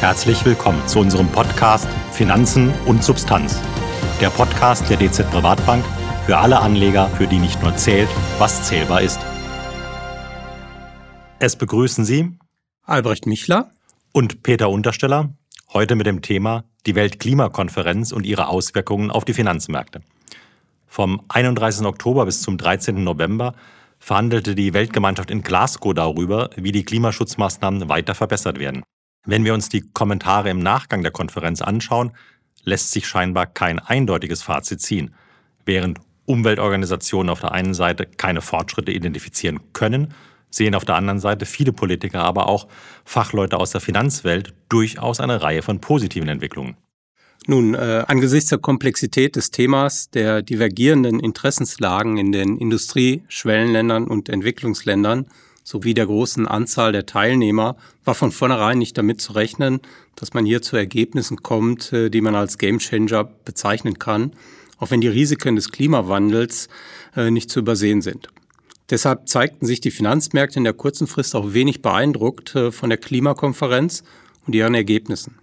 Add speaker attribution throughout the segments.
Speaker 1: Herzlich willkommen zu unserem Podcast Finanzen und Substanz. Der Podcast der DZ Privatbank für alle Anleger, für die nicht nur zählt, was zählbar ist. Es begrüßen Sie
Speaker 2: Albrecht Michler
Speaker 1: und Peter Untersteller heute mit dem Thema die Weltklimakonferenz und ihre Auswirkungen auf die Finanzmärkte. Vom 31. Oktober bis zum 13. November verhandelte die Weltgemeinschaft in Glasgow darüber, wie die Klimaschutzmaßnahmen weiter verbessert werden. Wenn wir uns die Kommentare im Nachgang der Konferenz anschauen, lässt sich scheinbar kein eindeutiges Fazit ziehen. Während Umweltorganisationen auf der einen Seite keine Fortschritte identifizieren können, sehen auf der anderen Seite viele Politiker, aber auch Fachleute aus der Finanzwelt durchaus eine Reihe von positiven Entwicklungen.
Speaker 2: Nun, äh, angesichts der Komplexität des Themas, der divergierenden Interessenslagen in den Industrieschwellenländern und Entwicklungsländern sowie der großen Anzahl der Teilnehmer war von vornherein nicht damit zu rechnen, dass man hier zu Ergebnissen kommt, äh, die man als Gamechanger bezeichnen kann, auch wenn die Risiken des Klimawandels äh, nicht zu übersehen sind. Deshalb zeigten sich die Finanzmärkte in der kurzen Frist auch wenig beeindruckt äh, von der Klimakonferenz und ihren Ergebnissen.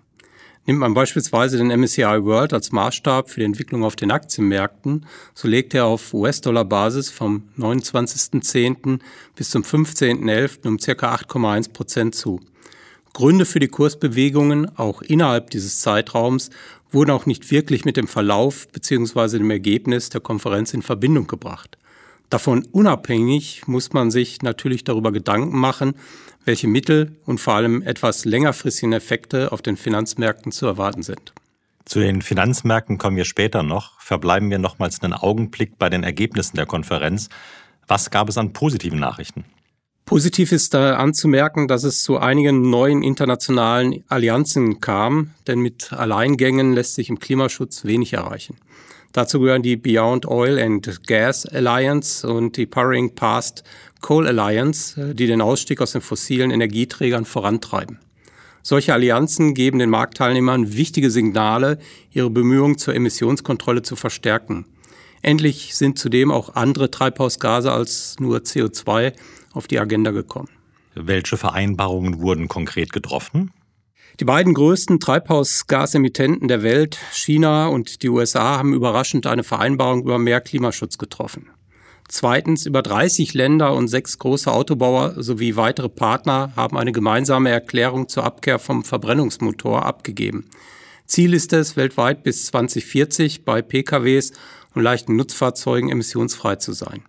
Speaker 2: Nimmt man beispielsweise den MSCI World als Maßstab für die Entwicklung auf den Aktienmärkten, so legt er auf US-Dollar-Basis vom 29.10. bis zum 15.11. um ca. 8,1 Prozent zu. Gründe für die Kursbewegungen, auch innerhalb dieses Zeitraums, wurden auch nicht wirklich mit dem Verlauf bzw. dem Ergebnis der Konferenz in Verbindung gebracht. Davon unabhängig muss man sich natürlich darüber Gedanken machen, welche Mittel und vor allem etwas längerfristigen Effekte auf den Finanzmärkten zu erwarten sind.
Speaker 1: Zu den Finanzmärkten kommen wir später noch. Verbleiben wir nochmals einen Augenblick bei den Ergebnissen der Konferenz. Was gab es an positiven Nachrichten?
Speaker 2: Positiv ist da anzumerken, dass es zu einigen neuen internationalen Allianzen kam, denn mit Alleingängen lässt sich im Klimaschutz wenig erreichen. Dazu gehören die Beyond Oil and Gas Alliance und die Powering Past Coal Alliance, äh, die den Ausstieg aus den fossilen Energieträgern vorantreiben. Solche Allianzen geben den Marktteilnehmern wichtige Signale, ihre Bemühungen zur Emissionskontrolle zu verstärken. Endlich sind zudem auch andere Treibhausgase als nur CO2 auf die Agenda gekommen.
Speaker 1: Welche Vereinbarungen wurden konkret getroffen?
Speaker 2: Die beiden größten Treibhausgasemittenten der Welt, China und die USA, haben überraschend eine Vereinbarung über mehr Klimaschutz getroffen. Zweitens, über 30 Länder und sechs große Autobauer sowie weitere Partner haben eine gemeinsame Erklärung zur Abkehr vom Verbrennungsmotor abgegeben. Ziel ist es, weltweit bis 2040 bei PKWs und leichten Nutzfahrzeugen emissionsfrei zu sein.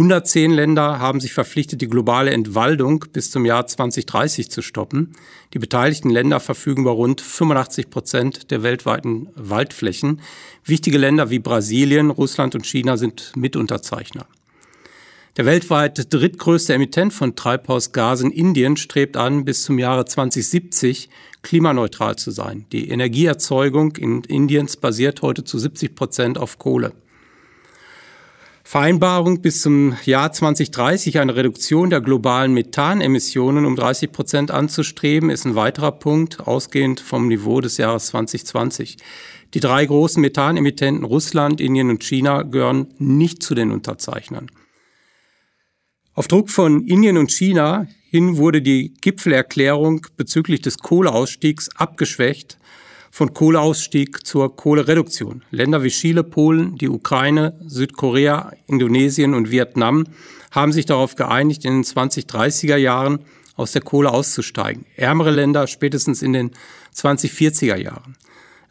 Speaker 2: 110 Länder haben sich verpflichtet, die globale Entwaldung bis zum Jahr 2030 zu stoppen. Die beteiligten Länder verfügen über rund 85 Prozent der weltweiten Waldflächen. Wichtige Länder wie Brasilien, Russland und China sind Mitunterzeichner. Der weltweit drittgrößte Emittent von Treibhausgasen Indien strebt an, bis zum Jahre 2070 klimaneutral zu sein. Die Energieerzeugung in Indiens basiert heute zu 70 Prozent auf Kohle. Vereinbarung bis zum Jahr 2030 eine Reduktion der globalen Methanemissionen um 30 Prozent anzustreben, ist ein weiterer Punkt, ausgehend vom Niveau des Jahres 2020. Die drei großen Methanemittenten Russland, Indien und China gehören nicht zu den Unterzeichnern. Auf Druck von Indien und China hin wurde die Gipfelerklärung bezüglich des Kohleausstiegs abgeschwächt von Kohleausstieg zur Kohlereduktion. Länder wie Chile, Polen, die Ukraine, Südkorea, Indonesien und Vietnam haben sich darauf geeinigt, in den 2030er Jahren aus der Kohle auszusteigen. Ärmere Länder spätestens in den 2040er Jahren.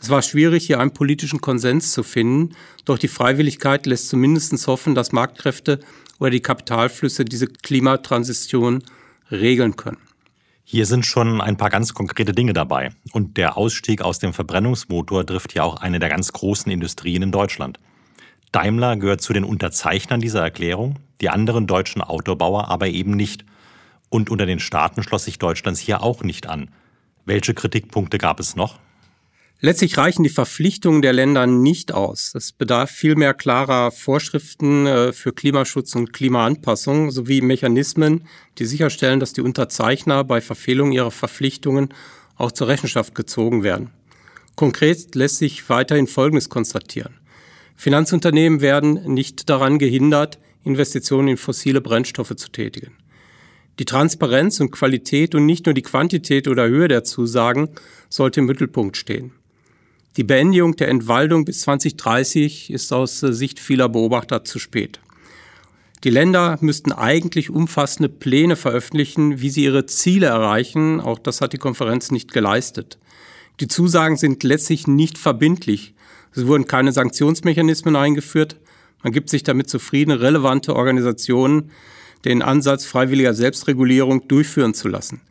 Speaker 2: Es war schwierig, hier einen politischen Konsens zu finden, doch die Freiwilligkeit lässt zumindest hoffen, dass Marktkräfte oder die Kapitalflüsse diese Klimatransition regeln können.
Speaker 1: Hier sind schon ein paar ganz konkrete Dinge dabei. Und der Ausstieg aus dem Verbrennungsmotor trifft ja auch eine der ganz großen Industrien in Deutschland. Daimler gehört zu den Unterzeichnern dieser Erklärung, die anderen deutschen Autobauer aber eben nicht. Und unter den Staaten schloss sich Deutschlands hier auch nicht an. Welche Kritikpunkte gab es noch?
Speaker 2: Letztlich reichen die Verpflichtungen der Länder nicht aus. Es bedarf vielmehr klarer Vorschriften äh, für Klimaschutz und Klimaanpassung sowie Mechanismen, die sicherstellen, dass die Unterzeichner bei Verfehlung ihrer Verpflichtungen auch zur Rechenschaft gezogen werden. Konkret lässt sich weiterhin Folgendes konstatieren. Finanzunternehmen werden nicht daran gehindert, Investitionen in fossile Brennstoffe zu tätigen. Die Transparenz und Qualität und nicht nur die Quantität oder Höhe der Zusagen sollte im Mittelpunkt stehen. Die Beendigung der Entwaldung bis 2030 ist aus Sicht vieler Beobachter zu spät. Die Länder müssten eigentlich umfassende Pläne veröffentlichen, wie sie ihre Ziele erreichen. Auch das hat die Konferenz nicht geleistet. Die Zusagen sind letztlich nicht verbindlich. Es wurden keine Sanktionsmechanismen eingeführt. Man gibt sich damit zufrieden, relevante Organisationen den Ansatz freiwilliger Selbstregulierung durchführen zu lassen.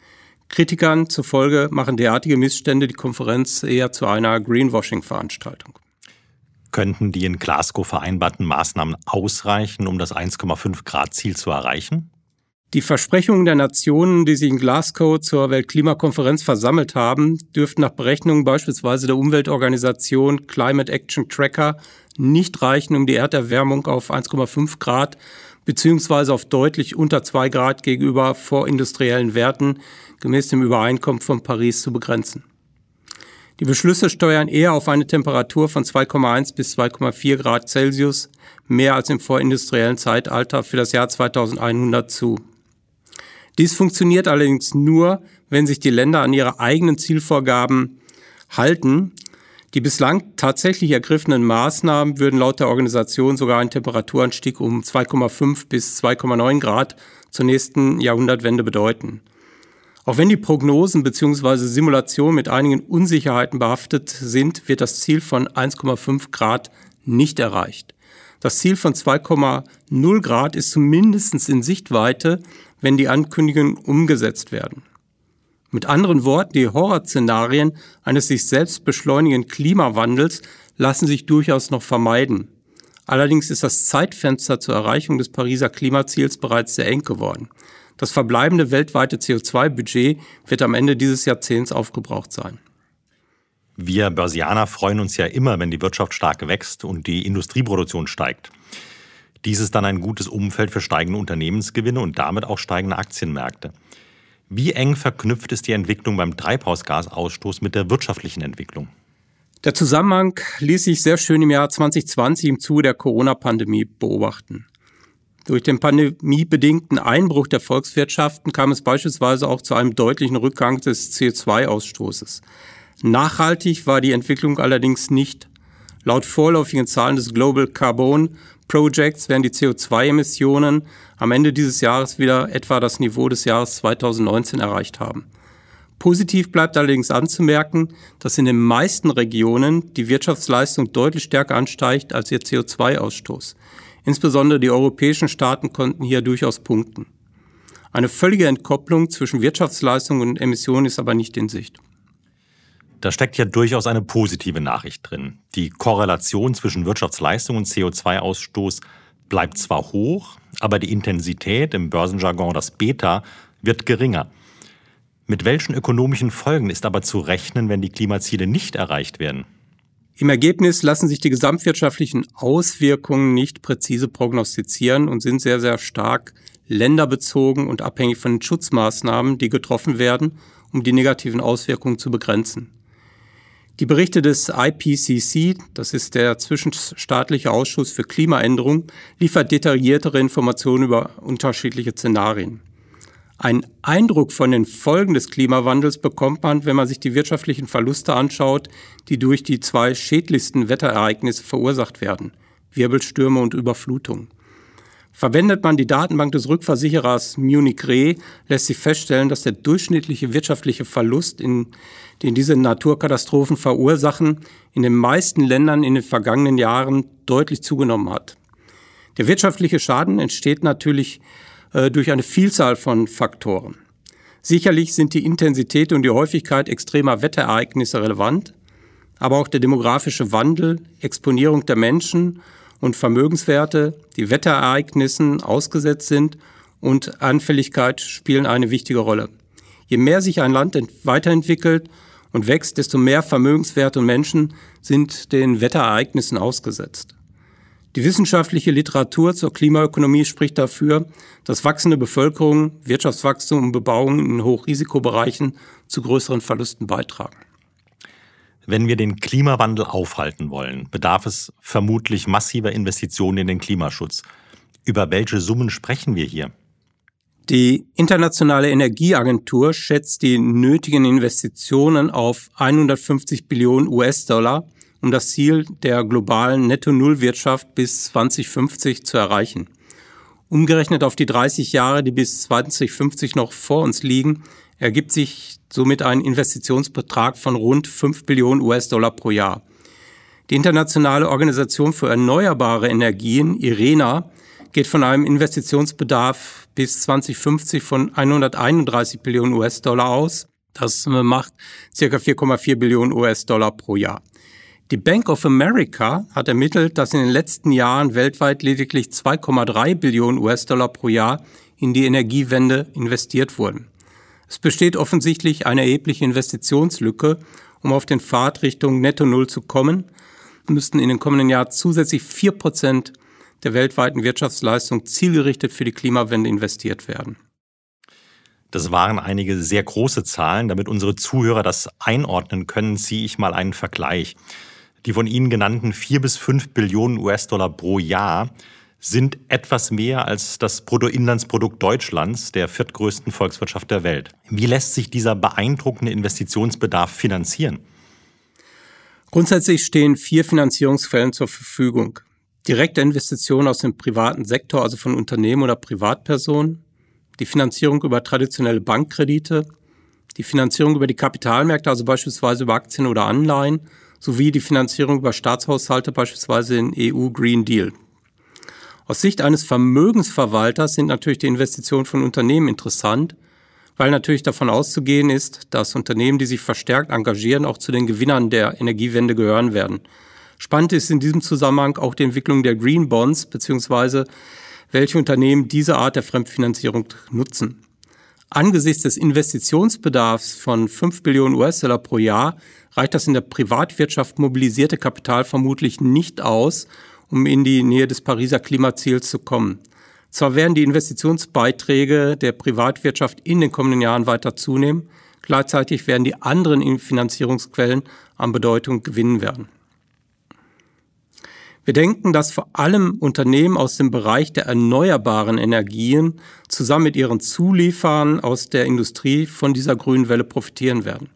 Speaker 2: Kritikern zufolge machen derartige Missstände die Konferenz eher zu einer Greenwashing-Veranstaltung.
Speaker 1: Könnten die in Glasgow vereinbarten Maßnahmen ausreichen, um das 1,5 Grad Ziel zu erreichen?
Speaker 2: Die Versprechungen der Nationen, die sich in Glasgow zur Weltklimakonferenz versammelt haben, dürften nach Berechnungen beispielsweise der Umweltorganisation Climate Action Tracker nicht reichen, um die Erderwärmung auf 1,5 Grad beziehungsweise auf deutlich unter 2 Grad gegenüber vorindustriellen Werten gemäß dem Übereinkommen von Paris zu begrenzen. Die Beschlüsse steuern eher auf eine Temperatur von 2,1 bis 2,4 Grad Celsius, mehr als im vorindustriellen Zeitalter für das Jahr 2100 zu. Dies funktioniert allerdings nur, wenn sich die Länder an ihre eigenen Zielvorgaben halten die bislang tatsächlich ergriffenen Maßnahmen würden laut der Organisation sogar einen Temperaturanstieg um 2,5 bis 2,9 Grad zur nächsten Jahrhundertwende bedeuten. Auch wenn die Prognosen bzw. Simulationen mit einigen Unsicherheiten behaftet sind, wird das Ziel von 1,5 Grad nicht erreicht. Das Ziel von 2,0 Grad ist zumindest in Sichtweite, wenn die Ankündigungen umgesetzt werden. Mit anderen Worten, die Horrorszenarien eines sich selbst beschleunigenden Klimawandels lassen sich durchaus noch vermeiden. Allerdings ist das Zeitfenster zur Erreichung des Pariser Klimaziels bereits sehr eng geworden. Das verbleibende weltweite CO2-Budget wird am Ende dieses Jahrzehnts aufgebraucht sein.
Speaker 1: Wir Börsianer freuen uns ja immer, wenn die Wirtschaft stark wächst und die Industrieproduktion steigt. Dies ist dann ein gutes Umfeld für steigende Unternehmensgewinne und damit auch steigende Aktienmärkte. Wie eng verknüpft ist die Entwicklung beim Treibhausgasausstoß mit der wirtschaftlichen Entwicklung?
Speaker 2: Der Zusammenhang ließ sich sehr schön im Jahr 2020 im Zuge der Corona-Pandemie beobachten. Durch den pandemiebedingten Einbruch der Volkswirtschaften kam es beispielsweise auch zu einem deutlichen Rückgang des CO2-Ausstoßes. Nachhaltig war die Entwicklung allerdings nicht. Laut vorläufigen Zahlen des Global Carbon Projects werden die CO2-Emissionen am Ende dieses Jahres wieder etwa das Niveau des Jahres 2019 erreicht haben. Positiv bleibt allerdings anzumerken, dass in den meisten Regionen die Wirtschaftsleistung deutlich stärker ansteigt als ihr CO2-Ausstoß. Insbesondere die europäischen Staaten konnten hier durchaus punkten. Eine völlige Entkopplung zwischen Wirtschaftsleistung und Emissionen ist aber nicht in Sicht.
Speaker 1: Da steckt ja durchaus eine positive Nachricht drin. Die Korrelation zwischen Wirtschaftsleistung und CO2-Ausstoß bleibt zwar hoch, aber die Intensität im Börsenjargon, das Beta, wird geringer. Mit welchen ökonomischen Folgen ist aber zu rechnen, wenn die Klimaziele nicht erreicht werden?
Speaker 2: Im Ergebnis lassen sich die gesamtwirtschaftlichen Auswirkungen nicht präzise prognostizieren und sind sehr, sehr stark länderbezogen und abhängig von den Schutzmaßnahmen, die getroffen werden, um die negativen Auswirkungen zu begrenzen. Die Berichte des IPCC, das ist der Zwischenstaatliche Ausschuss für Klimaänderung, liefert detailliertere Informationen über unterschiedliche Szenarien. Ein Eindruck von den Folgen des Klimawandels bekommt man, wenn man sich die wirtschaftlichen Verluste anschaut, die durch die zwei schädlichsten Wetterereignisse verursacht werden, Wirbelstürme und Überflutung. Verwendet man die Datenbank des Rückversicherers Munich Re, lässt sich feststellen, dass der durchschnittliche wirtschaftliche Verlust, in, den diese Naturkatastrophen verursachen, in den meisten Ländern in den vergangenen Jahren deutlich zugenommen hat. Der wirtschaftliche Schaden entsteht natürlich äh, durch eine Vielzahl von Faktoren. Sicherlich sind die Intensität und die Häufigkeit extremer Wetterereignisse relevant, aber auch der demografische Wandel, Exponierung der Menschen und Vermögenswerte, die Wetterereignissen ausgesetzt sind und Anfälligkeit spielen eine wichtige Rolle. Je mehr sich ein Land weiterentwickelt und wächst, desto mehr Vermögenswerte und Menschen sind den Wetterereignissen ausgesetzt. Die wissenschaftliche Literatur zur Klimaökonomie spricht dafür, dass wachsende Bevölkerung, Wirtschaftswachstum und Bebauung in Hochrisikobereichen zu größeren Verlusten beitragen.
Speaker 1: Wenn wir den Klimawandel aufhalten wollen, bedarf es vermutlich massiver Investitionen in den Klimaschutz. Über welche Summen sprechen wir hier?
Speaker 2: Die Internationale Energieagentur schätzt die nötigen Investitionen auf 150 Billionen US-Dollar, um das Ziel der globalen Netto-Null-Wirtschaft bis 2050 zu erreichen. Umgerechnet auf die 30 Jahre, die bis 2050 noch vor uns liegen, ergibt sich somit ein Investitionsbetrag von rund 5 Billionen US-Dollar pro Jahr. Die Internationale Organisation für Erneuerbare Energien, IRENA, geht von einem Investitionsbedarf bis 2050 von 131 Billionen US-Dollar aus. Das macht circa 4,4 Billionen US-Dollar pro Jahr. Die Bank of America hat ermittelt, dass in den letzten Jahren weltweit lediglich 2,3 Billionen US-Dollar pro Jahr in die Energiewende investiert wurden. Es besteht offensichtlich eine erhebliche Investitionslücke, um auf den Pfad Richtung Netto Null zu kommen, müssten in den kommenden Jahren zusätzlich vier Prozent der weltweiten Wirtschaftsleistung zielgerichtet für die Klimawende investiert werden.
Speaker 1: Das waren einige sehr große Zahlen. Damit unsere Zuhörer das einordnen können, ziehe ich mal einen Vergleich. Die von Ihnen genannten vier bis fünf Billionen US-Dollar pro Jahr sind etwas mehr als das Bruttoinlandsprodukt Deutschlands, der viertgrößten Volkswirtschaft der Welt. Wie lässt sich dieser beeindruckende Investitionsbedarf finanzieren?
Speaker 2: Grundsätzlich stehen vier Finanzierungsquellen zur Verfügung. Direkte Investitionen aus dem privaten Sektor, also von Unternehmen oder Privatpersonen, die Finanzierung über traditionelle Bankkredite, die Finanzierung über die Kapitalmärkte, also beispielsweise über Aktien oder Anleihen, sowie die Finanzierung über Staatshaushalte, beispielsweise den EU Green Deal. Aus Sicht eines Vermögensverwalters sind natürlich die Investitionen von Unternehmen interessant, weil natürlich davon auszugehen ist, dass Unternehmen, die sich verstärkt engagieren, auch zu den Gewinnern der Energiewende gehören werden. Spannend ist in diesem Zusammenhang auch die Entwicklung der Green Bonds beziehungsweise welche Unternehmen diese Art der Fremdfinanzierung nutzen. Angesichts des Investitionsbedarfs von 5 Billionen US-Dollar pro Jahr reicht das in der Privatwirtschaft mobilisierte Kapital vermutlich nicht aus, um in die Nähe des Pariser Klimaziels zu kommen. Zwar werden die Investitionsbeiträge der Privatwirtschaft in den kommenden Jahren weiter zunehmen, gleichzeitig werden die anderen Finanzierungsquellen an Bedeutung gewinnen werden. Wir denken, dass vor allem Unternehmen aus dem Bereich der erneuerbaren Energien zusammen mit ihren Zulieferern aus der Industrie von dieser grünen Welle profitieren werden.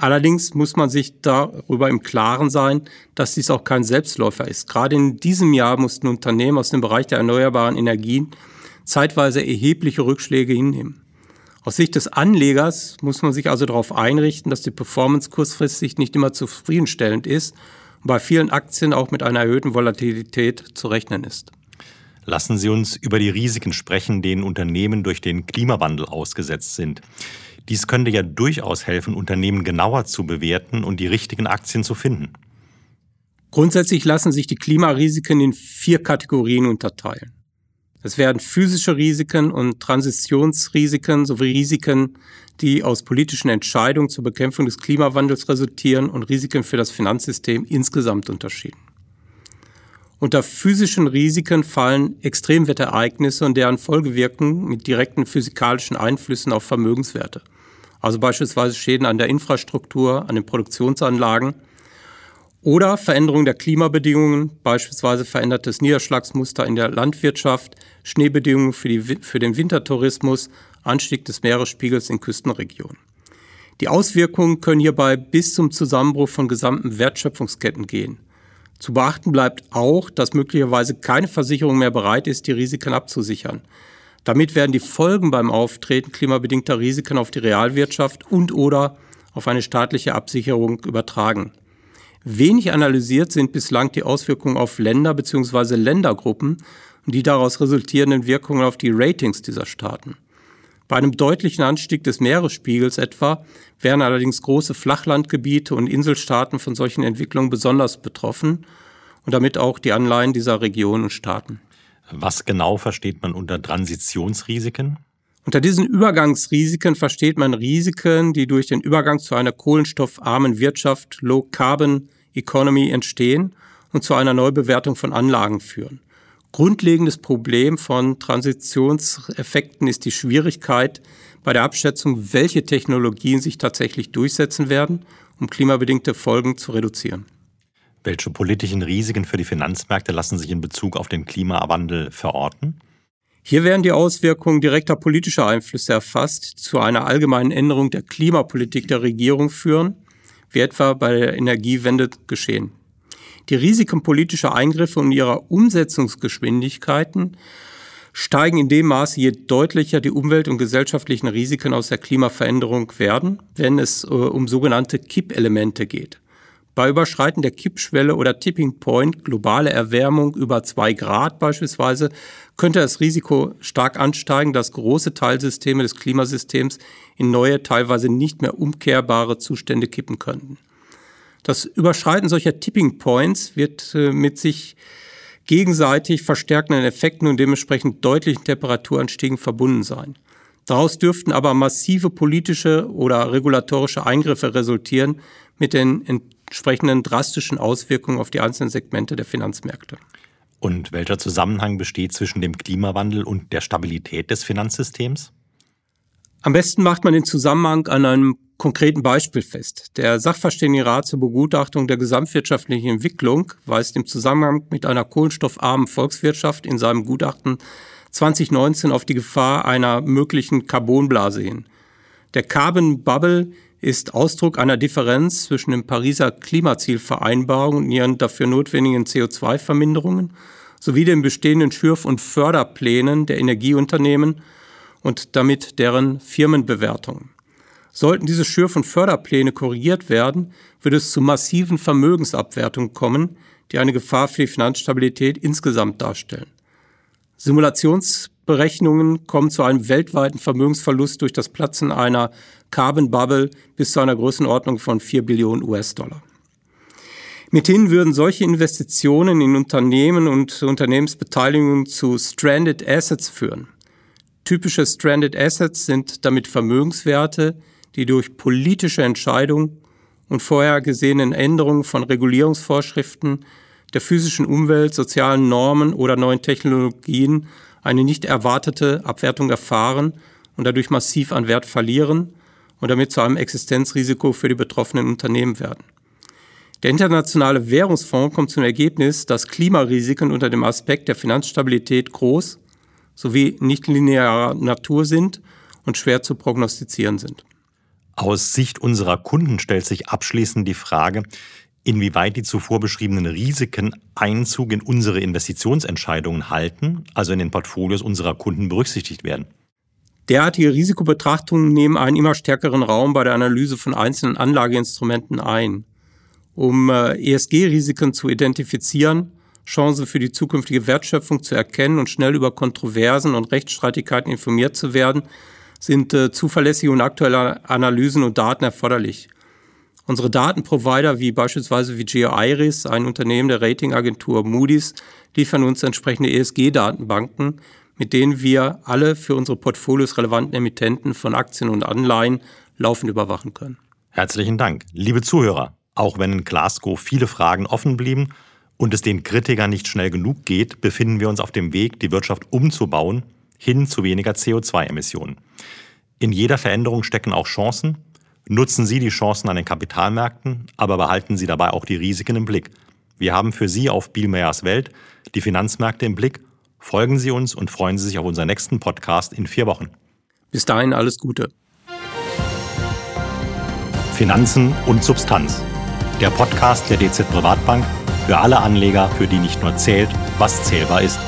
Speaker 2: Allerdings muss man sich darüber im Klaren sein, dass dies auch kein Selbstläufer ist. Gerade in diesem Jahr mussten Unternehmen aus dem Bereich der erneuerbaren Energien zeitweise erhebliche Rückschläge hinnehmen. Aus Sicht des Anlegers muss man sich also darauf einrichten, dass die Performance kurzfristig nicht immer zufriedenstellend ist und bei vielen Aktien auch mit einer erhöhten Volatilität zu rechnen ist.
Speaker 1: Lassen Sie uns über die Risiken sprechen, denen Unternehmen durch den Klimawandel ausgesetzt sind. Dies könnte ja durchaus helfen, Unternehmen genauer zu bewerten und die richtigen Aktien zu finden.
Speaker 2: Grundsätzlich lassen sich die Klimarisiken in vier Kategorien unterteilen. Es werden physische Risiken und Transitionsrisiken sowie Risiken, die aus politischen Entscheidungen zur Bekämpfung des Klimawandels resultieren und Risiken für das Finanzsystem insgesamt unterschieden. Unter physischen Risiken fallen Extremwetterereignisse und deren Folgewirkungen mit direkten physikalischen Einflüssen auf Vermögenswerte also beispielsweise Schäden an der Infrastruktur, an den Produktionsanlagen oder Veränderung der Klimabedingungen, beispielsweise verändertes Niederschlagsmuster in der Landwirtschaft, Schneebedingungen für, die, für den Wintertourismus, Anstieg des Meeresspiegels in Küstenregionen. Die Auswirkungen können hierbei bis zum Zusammenbruch von gesamten Wertschöpfungsketten gehen. Zu beachten bleibt auch, dass möglicherweise keine Versicherung mehr bereit ist, die Risiken abzusichern. Damit werden die Folgen beim Auftreten klimabedingter Risiken auf die Realwirtschaft und oder auf eine staatliche Absicherung übertragen. Wenig analysiert sind bislang die Auswirkungen auf Länder bzw. Ländergruppen und die daraus resultierenden Wirkungen auf die Ratings dieser Staaten. Bei einem deutlichen Anstieg des Meeresspiegels etwa wären allerdings große Flachlandgebiete und Inselstaaten von solchen Entwicklungen besonders betroffen und damit auch die Anleihen dieser Regionen und Staaten.
Speaker 1: Was genau versteht man unter Transitionsrisiken?
Speaker 2: Unter diesen Übergangsrisiken versteht man Risiken, die durch den Übergang zu einer kohlenstoffarmen Wirtschaft, Low Carbon Economy entstehen und zu einer Neubewertung von Anlagen führen. Grundlegendes Problem von Transitionseffekten ist die Schwierigkeit bei der Abschätzung, welche Technologien sich tatsächlich durchsetzen werden, um klimabedingte Folgen zu reduzieren.
Speaker 1: Welche politischen Risiken für die Finanzmärkte lassen sich in Bezug auf den Klimawandel verorten?
Speaker 2: Hier werden die Auswirkungen direkter politischer Einflüsse erfasst, zu einer allgemeinen Änderung der Klimapolitik der Regierung führen, wie etwa bei der Energiewende geschehen. Die Risiken politischer Eingriffe und ihrer Umsetzungsgeschwindigkeiten steigen in dem Maße, je deutlicher die umwelt- und gesellschaftlichen Risiken aus der Klimaveränderung werden, wenn es äh, um sogenannte Kippelemente geht. Bei Überschreiten der Kippschwelle oder Tipping Point, globale Erwärmung über zwei Grad beispielsweise, könnte das Risiko stark ansteigen, dass große Teilsysteme des Klimasystems in neue, teilweise nicht mehr umkehrbare Zustände kippen könnten. Das Überschreiten solcher Tipping Points wird äh, mit sich gegenseitig verstärkenden Effekten und dementsprechend deutlichen Temperaturanstiegen verbunden sein. Daraus dürften aber massive politische oder regulatorische Eingriffe resultieren mit den entsprechenden drastischen Auswirkungen auf die einzelnen Segmente der Finanzmärkte.
Speaker 1: Und welcher Zusammenhang besteht zwischen dem Klimawandel und der Stabilität des Finanzsystems?
Speaker 2: Am besten macht man den Zusammenhang an einem konkreten Beispiel fest. Der Sachverständigenrat zur Begutachtung der gesamtwirtschaftlichen Entwicklung weist im Zusammenhang mit einer kohlenstoffarmen Volkswirtschaft in seinem Gutachten 2019 auf die Gefahr einer möglichen Carbonblase hin. Der Carbon Bubble ist Ausdruck einer Differenz zwischen dem Pariser Klimazielvereinbarung und ihren dafür notwendigen CO2-Verminderungen sowie den bestehenden Schürf- und Förderplänen der Energieunternehmen und damit deren Firmenbewertungen. Sollten diese Schürf- Förderpläne korrigiert werden, würde es zu massiven Vermögensabwertungen kommen, die eine Gefahr für die Finanzstabilität insgesamt darstellen. Simulationsberechnungen kommen zu einem weltweiten Vermögensverlust durch das Platzen einer Carbon Bubble bis zu einer Größenordnung von 4 Billionen US-Dollar. Mithin würden solche Investitionen in Unternehmen und Unternehmensbeteiligungen zu Stranded Assets führen. Typische Stranded Assets sind damit Vermögenswerte, die durch politische Entscheidungen und vorhergesehenen Änderungen von Regulierungsvorschriften, der physischen Umwelt, sozialen Normen oder neuen Technologien eine nicht erwartete Abwertung erfahren und dadurch massiv an Wert verlieren und damit zu einem Existenzrisiko für die betroffenen Unternehmen werden. Der Internationale Währungsfonds kommt zum Ergebnis, dass Klimarisiken unter dem Aspekt der Finanzstabilität groß sowie nicht linearer Natur sind und schwer zu prognostizieren sind.
Speaker 1: Aus Sicht unserer Kunden stellt sich abschließend die Frage, inwieweit die zuvor beschriebenen Risiken Einzug in unsere Investitionsentscheidungen halten, also in den Portfolios unserer Kunden berücksichtigt werden.
Speaker 2: Derartige Risikobetrachtungen nehmen einen immer stärkeren Raum bei der Analyse von einzelnen Anlageinstrumenten ein. Um äh, ESG-Risiken zu identifizieren, Chancen für die zukünftige Wertschöpfung zu erkennen und schnell über Kontroversen und Rechtsstreitigkeiten informiert zu werden, sind äh, zuverlässige und aktuelle Analysen und Daten erforderlich. Unsere Datenprovider wie beispielsweise wie GeoIris, ein Unternehmen der Ratingagentur Moody's, liefern uns entsprechende ESG-Datenbanken, mit denen wir alle für unsere Portfolios relevanten Emittenten von Aktien und Anleihen laufend überwachen können.
Speaker 1: Herzlichen Dank. Liebe Zuhörer, auch wenn in Glasgow viele Fragen offen blieben und es den Kritikern nicht schnell genug geht, befinden wir uns auf dem Weg, die Wirtschaft umzubauen hin zu weniger CO2-Emissionen. In jeder Veränderung stecken auch Chancen. Nutzen Sie die Chancen an den Kapitalmärkten, aber behalten Sie dabei auch die Risiken im Blick. Wir haben für Sie auf Bielmeyers Welt die Finanzmärkte im Blick. Folgen Sie uns und freuen Sie sich auf unseren nächsten Podcast in vier Wochen.
Speaker 2: Bis dahin alles Gute.
Speaker 1: Finanzen und Substanz. Der Podcast der DZ Privatbank für alle Anleger, für die nicht nur zählt, was zählbar ist.